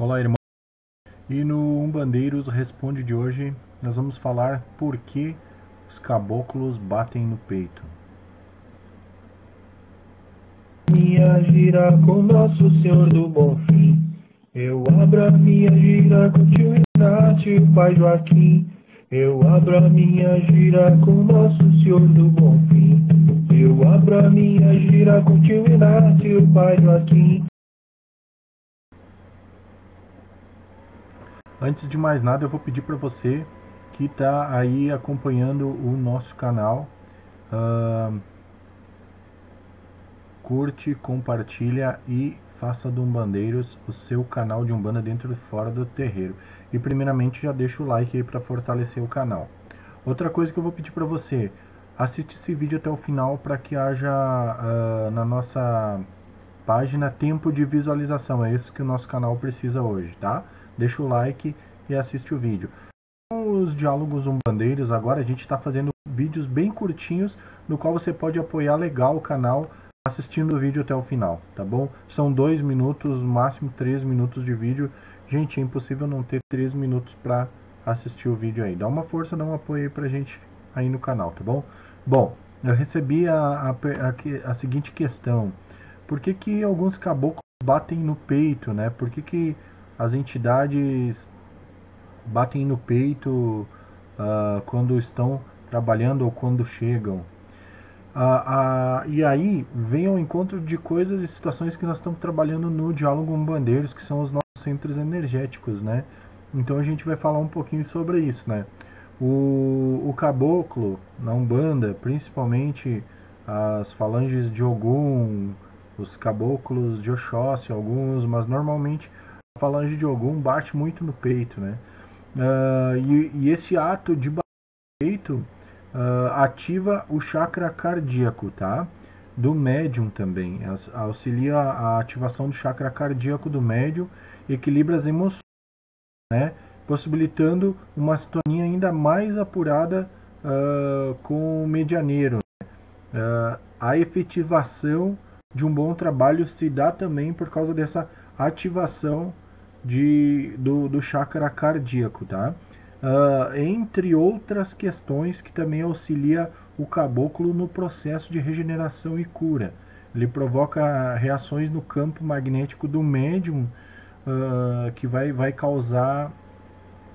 Olá, irmão. E no Umbandeiros Responde de hoje, nós vamos falar por que os caboclos batem no peito. Minha gira com Nosso Senhor do Bom Fim. Eu abro a minha gira com tio Inácio, pai Joaquim. Eu abro a minha gira com Nosso Senhor do Bom Fim. Eu abro a minha gira com tio Inácio, pai Joaquim. Antes de mais nada, eu vou pedir para você que está aí acompanhando o nosso canal, uh, curte, compartilha e faça do Umbandeiros o seu canal de Umbanda dentro e fora do terreiro. E primeiramente já deixa o like aí para fortalecer o canal. Outra coisa que eu vou pedir para você, assiste esse vídeo até o final para que haja uh, na nossa página tempo de visualização. É isso que o nosso canal precisa hoje, tá? Deixa o like e assiste o vídeo. Com os diálogos umbandeiros, agora a gente está fazendo vídeos bem curtinhos, no qual você pode apoiar legal o canal assistindo o vídeo até o final, tá bom? São dois minutos, máximo três minutos de vídeo. Gente, é impossível não ter três minutos para assistir o vídeo aí. Dá uma força, dá um apoio aí pra gente aí no canal, tá bom? Bom, eu recebi a, a, a, a seguinte questão. Por que que alguns caboclos batem no peito, né? Por que que as entidades batem no peito uh, quando estão trabalhando ou quando chegam. Uh, uh, e aí vem ao encontro de coisas e situações que nós estamos trabalhando no Diálogo Bandeiros, que são os nossos centros energéticos, né? Então a gente vai falar um pouquinho sobre isso, né? O, o caboclo na Umbanda, principalmente as falanges de Ogum, os caboclos de Oxóssi, alguns, mas normalmente falange de Ogum bate muito no peito, né? Uh, e, e, esse ato de bater no peito uh, ativa o chakra cardíaco, tá? Do médium também. Auxilia a ativação do chakra cardíaco do médium, equilibra as emoções, né? Possibilitando uma sintonia ainda mais apurada uh, com o medianeiro. Né? a efetivação de um bom trabalho se dá também por causa dessa ativação de, do, do chakra cardíaco, tá? Uh, entre outras questões que também auxilia o caboclo no processo de regeneração e cura. Ele provoca reações no campo magnético do médium uh, que vai, vai causar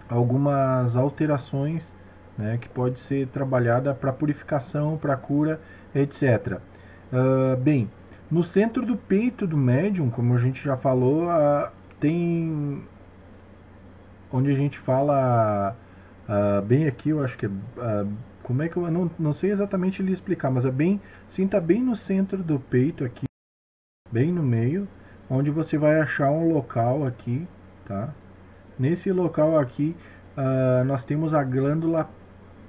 algumas alterações né, que pode ser trabalhada para purificação, para cura, etc. Uh, bem, no centro do peito do médium, como a gente já falou, uh, tem onde a gente fala uh, bem aqui, eu acho que é uh, como é que eu não, não sei exatamente lhe explicar, mas é bem, sinta bem no centro do peito aqui, bem no meio, onde você vai achar um local aqui, tá? Nesse local aqui, uh, nós temos a glândula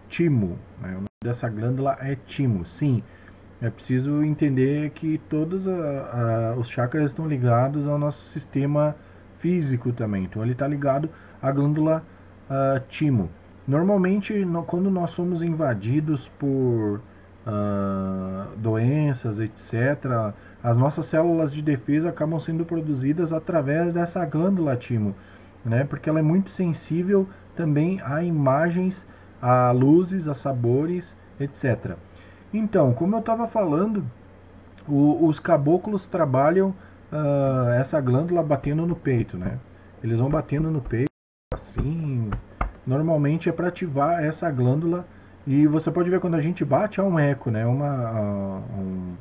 timo, né? o nome dessa glândula é timo, sim. É preciso entender que todos os chakras estão ligados ao nosso sistema físico também. Então ele está ligado à glândula uh, timo. Normalmente, no, quando nós somos invadidos por uh, doenças, etc., as nossas células de defesa acabam sendo produzidas através dessa glândula timo, né? Porque ela é muito sensível também a imagens, a luzes, a sabores, etc. Então, como eu estava falando, o, os caboclos trabalham uh, essa glândula batendo no peito, né? Eles vão batendo no peito, assim. Normalmente é para ativar essa glândula. E você pode ver quando a gente bate, há um eco, né? Uma, uh, um,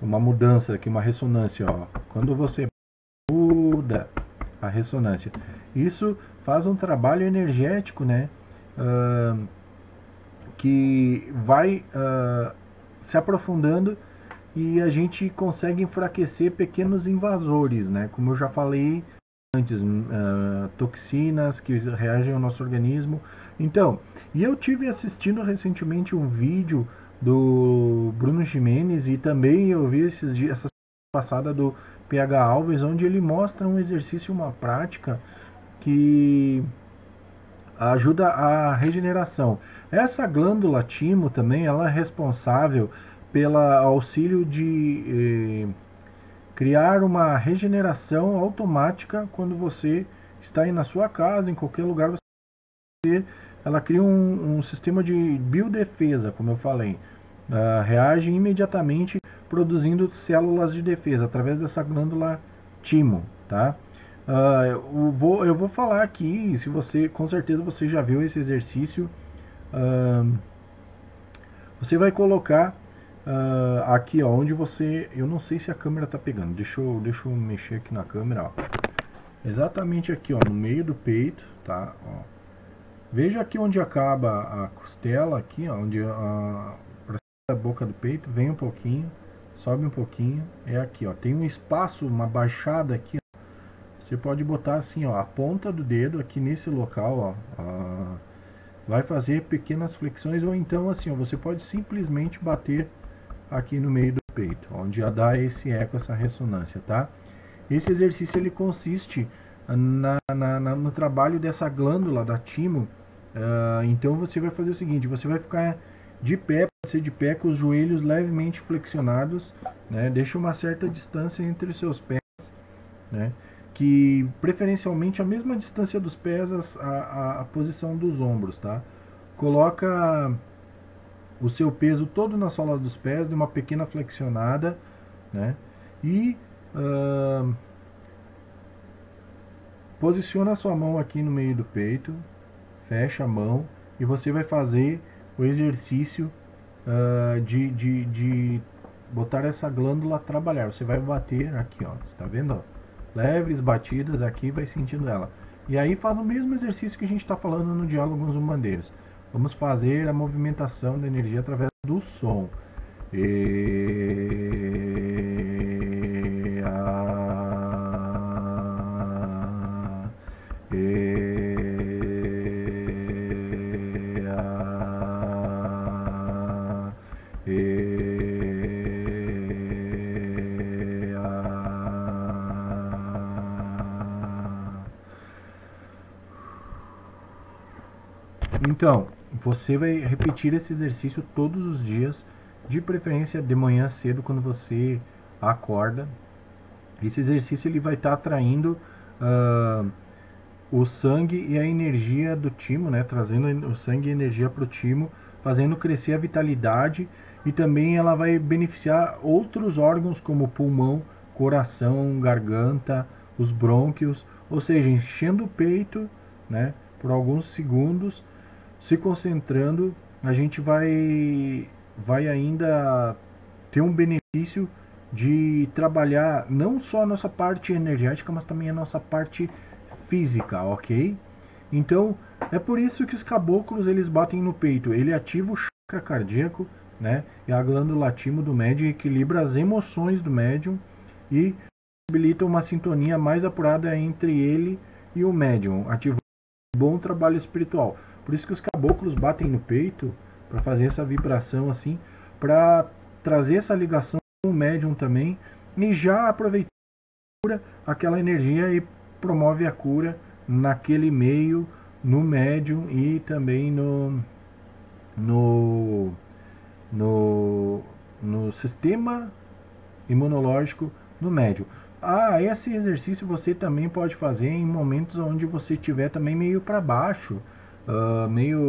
uma mudança aqui, uma ressonância, ó. Quando você muda a ressonância. Isso faz um trabalho energético, né? Uh, que vai uh, se aprofundando e a gente consegue enfraquecer pequenos invasores, né? Como eu já falei antes, uh, toxinas que reagem ao nosso organismo. Então, e eu tive assistindo recentemente um vídeo do Bruno Jimenez e também eu vi esses dias, essa passada do PH Alves, onde ele mostra um exercício, uma prática que ajuda a regeneração. Essa glândula timo também, ela é responsável pelo auxílio de, eh, criar uma regeneração automática quando você está aí na sua casa, em qualquer lugar você ela cria um, um sistema de biodefesa, como eu falei. Uh, reage imediatamente produzindo células de defesa através dessa glândula timo, tá? Uh, eu, vou, eu vou falar aqui, se você, com certeza você já viu esse exercício, uh, você vai colocar uh, aqui, ó, onde você, eu não sei se a câmera tá pegando, deixa eu, deixa eu mexer aqui na câmera, ó. Exatamente aqui, ó, no meio do peito, tá? Ó. Veja aqui onde acaba a costela, aqui, ó, onde a, a boca do peito, vem um pouquinho, sobe um pouquinho, é aqui, ó. Tem um espaço, uma baixada aqui, ó. Você pode botar assim, ó, a ponta do dedo aqui nesse local, ó. vai fazer pequenas flexões ou então assim, ó, você pode simplesmente bater aqui no meio do peito, onde já dá esse eco, essa ressonância, tá? Esse exercício ele consiste na, na, na no trabalho dessa glândula da timo. Uh, então você vai fazer o seguinte, você vai ficar de pé, pode ser de pé com os joelhos levemente flexionados, né? Deixa uma certa distância entre os seus pés, né? Que preferencialmente a mesma distância dos pés, a, a, a posição dos ombros, tá? Coloca o seu peso todo na sola dos pés, de uma pequena flexionada, né? E uh, posiciona a sua mão aqui no meio do peito, fecha a mão e você vai fazer o exercício uh, de, de, de botar essa glândula a trabalhar. Você vai bater aqui, ó, está vendo? Leves batidas aqui, vai sentindo ela. E aí faz o mesmo exercício que a gente está falando no diálogo com os umbandeiros. Vamos fazer a movimentação da energia através do som. E. Então, você vai repetir esse exercício todos os dias, de preferência de manhã cedo quando você acorda. Esse exercício ele vai estar tá atraindo uh, o sangue e a energia do timo, né? trazendo o sangue e energia para o timo, fazendo crescer a vitalidade e também ela vai beneficiar outros órgãos como pulmão, coração, garganta, os brônquios, ou seja, enchendo o peito, né, por alguns segundos se concentrando, a gente vai, vai ainda ter um benefício de trabalhar não só a nossa parte energética, mas também a nossa parte física, ok? Então, é por isso que os caboclos eles batem no peito. Ele ativa o chakra cardíaco, né? E a glândula timo do médium equilibra as emoções do médium e possibilita uma sintonia mais apurada entre ele e o médium, ativando um bom trabalho espiritual. Por isso que os caboclos batem no peito para fazer essa vibração assim, para trazer essa ligação com o médium também e já aproveitar aquela energia e promove a cura naquele meio, no médium e também no no no, no sistema imunológico no médium. Ah, esse exercício você também pode fazer em momentos onde você estiver também meio para baixo, uh, meio,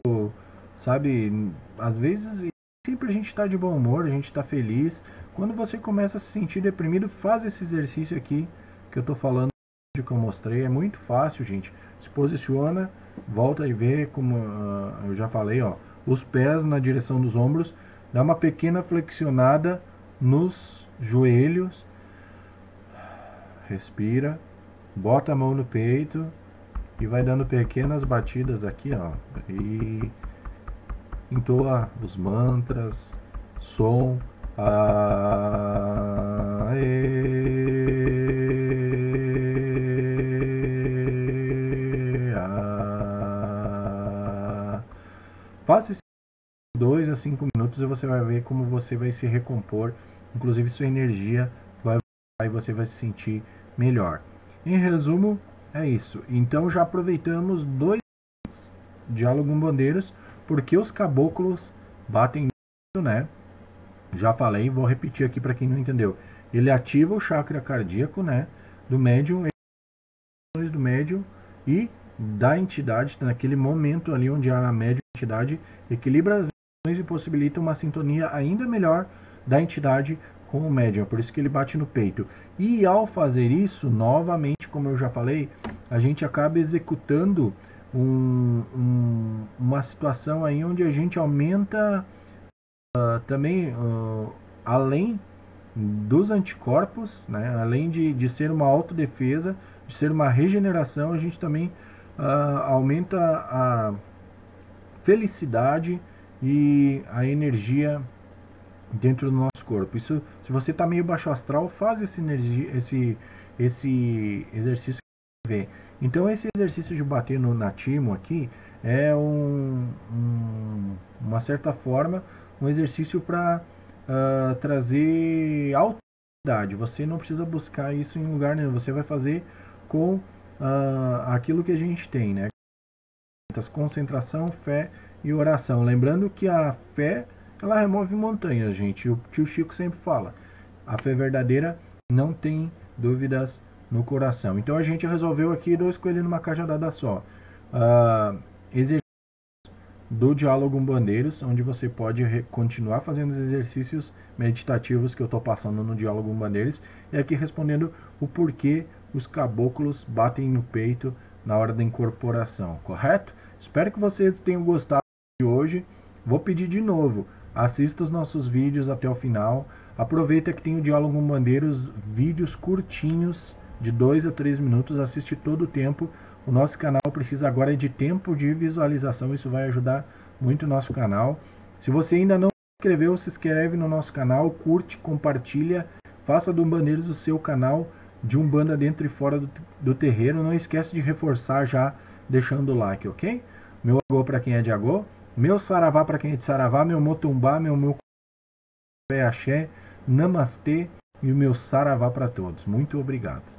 sabe, às vezes sempre a gente está de bom humor, a gente está feliz. Quando você começa a se sentir deprimido, faz esse exercício aqui que eu estou falando, que eu mostrei. É muito fácil, gente. Se posiciona, volta e vê como uh, eu já falei, ó, os pés na direção dos ombros, dá uma pequena flexionada nos joelhos, respira, bota a mão no peito e vai dando pequenas batidas aqui, ó. E entoa os mantras, som, a. Faça isso dois a cinco minutos e você vai ver como você vai se recompor, inclusive sua energia vai e você vai se sentir melhor. Em resumo, é isso. Então já aproveitamos dois diálogo com bandeiros, porque os caboclos batem, né? Já falei, vou repetir aqui para quem não entendeu. ele ativa o chakra cardíaco, né, do médium, do médium e da entidade naquele momento ali onde a médium entidade equilibra as e possibilita uma sintonia ainda melhor da entidade com o médium, por isso que ele bate no peito. E ao fazer isso, novamente, como eu já falei, a gente acaba executando um, um, uma situação aí onde a gente aumenta uh, também, uh, além dos anticorpos, né, além de, de ser uma autodefesa, de ser uma regeneração, a gente também uh, aumenta a felicidade e a energia dentro do nosso corpo. Isso, se você está meio baixo astral, faz esse, energia, esse, esse exercício ver. Então esse exercício de bater no natimo aqui é um, um, uma certa forma um exercício para uh, ah, trazer autoridade. Você não precisa buscar isso em lugar nenhum. Você vai fazer com uh, aquilo que a gente tem, né? Concentração, fé e oração. Lembrando que a fé ela remove montanhas, gente. O tio Chico sempre fala. A fé verdadeira não tem dúvidas no coração. Então a gente resolveu aqui dois coelhos numa cajadada só. Uh, exercícios do Diálogo Umbandeiros, onde você pode continuar fazendo os exercícios meditativos que eu estou passando no Diálogo Umbandeiros. E aqui respondendo o porquê os caboclos batem no peito na hora da incorporação, correto? Espero que vocês tenham gostado de hoje. Vou pedir de novo Assista os nossos vídeos até o final. Aproveita que tem o Diálogo com Bandeiros, vídeos curtinhos, de 2 a 3 minutos. Assiste todo o tempo. O nosso canal precisa agora de tempo de visualização. Isso vai ajudar muito o nosso canal. Se você ainda não se inscreveu, se inscreve no nosso canal, curte, compartilha. Faça do Bandeiros o seu canal de Umbanda dentro e fora do, do terreiro. Não esquece de reforçar já deixando o like, ok? Meu agô para quem é de agô. Meu saravá para quem é de saravá, meu motumbá, meu meu axé, namastê e o meu saravá para todos. Muito obrigado.